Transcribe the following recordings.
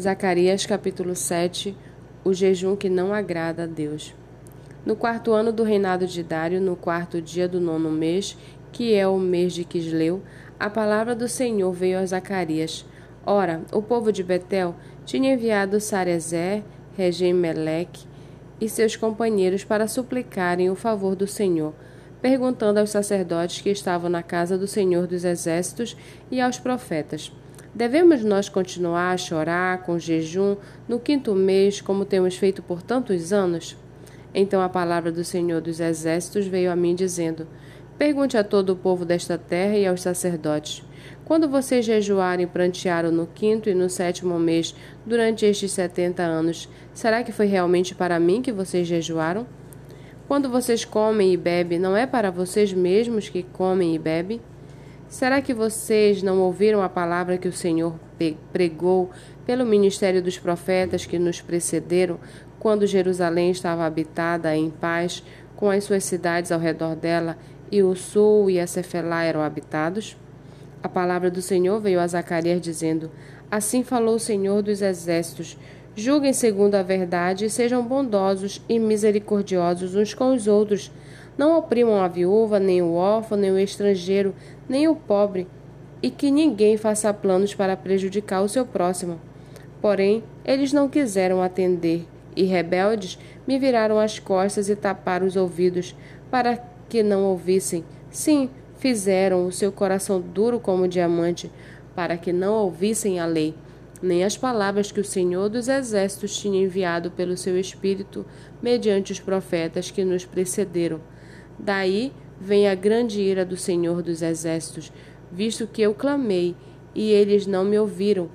Zacarias capítulo 7 O jejum que não agrada a Deus. No quarto ano do reinado de Dário, no quarto dia do nono mês, que é o mês de Quisleu, a palavra do Senhor veio a Zacarias. Ora, o povo de Betel tinha enviado Sarezer, Regem Meleque e seus companheiros para suplicarem o favor do Senhor, perguntando aos sacerdotes que estavam na casa do Senhor dos Exércitos e aos profetas Devemos nós continuar a chorar com jejum no quinto mês, como temos feito por tantos anos? Então a palavra do Senhor dos Exércitos veio a mim, dizendo: Pergunte a todo o povo desta terra e aos sacerdotes: Quando vocês jejuarem e prantearam no quinto e no sétimo mês, durante estes setenta anos, será que foi realmente para mim que vocês jejuaram? Quando vocês comem e bebem, não é para vocês mesmos que comem e bebem? Será que vocês não ouviram a palavra que o Senhor pregou pelo ministério dos profetas que nos precederam, quando Jerusalém estava habitada em paz, com as suas cidades ao redor dela, e o sul e a Cefelá eram habitados? A palavra do Senhor veio a Zacarias dizendo: Assim falou o Senhor dos exércitos: Julguem segundo a verdade e sejam bondosos e misericordiosos uns com os outros não oprimam a viúva, nem o órfão, nem o estrangeiro, nem o pobre, e que ninguém faça planos para prejudicar o seu próximo. Porém, eles não quiseram atender, e rebeldes me viraram as costas e taparam os ouvidos, para que não ouvissem. Sim, fizeram o seu coração duro como diamante, para que não ouvissem a lei, nem as palavras que o Senhor dos Exércitos tinha enviado pelo seu Espírito mediante os profetas que nos precederam. Daí vem a grande ira do Senhor dos Exércitos, visto que eu clamei e eles não me ouviram.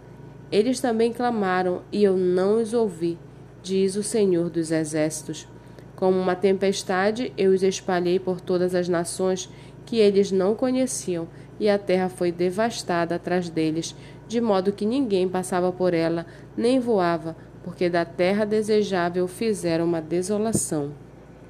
Eles também clamaram e eu não os ouvi, diz o Senhor dos Exércitos. Como uma tempestade, eu os espalhei por todas as nações que eles não conheciam, e a terra foi devastada atrás deles, de modo que ninguém passava por ela, nem voava, porque da terra desejável fizeram uma desolação.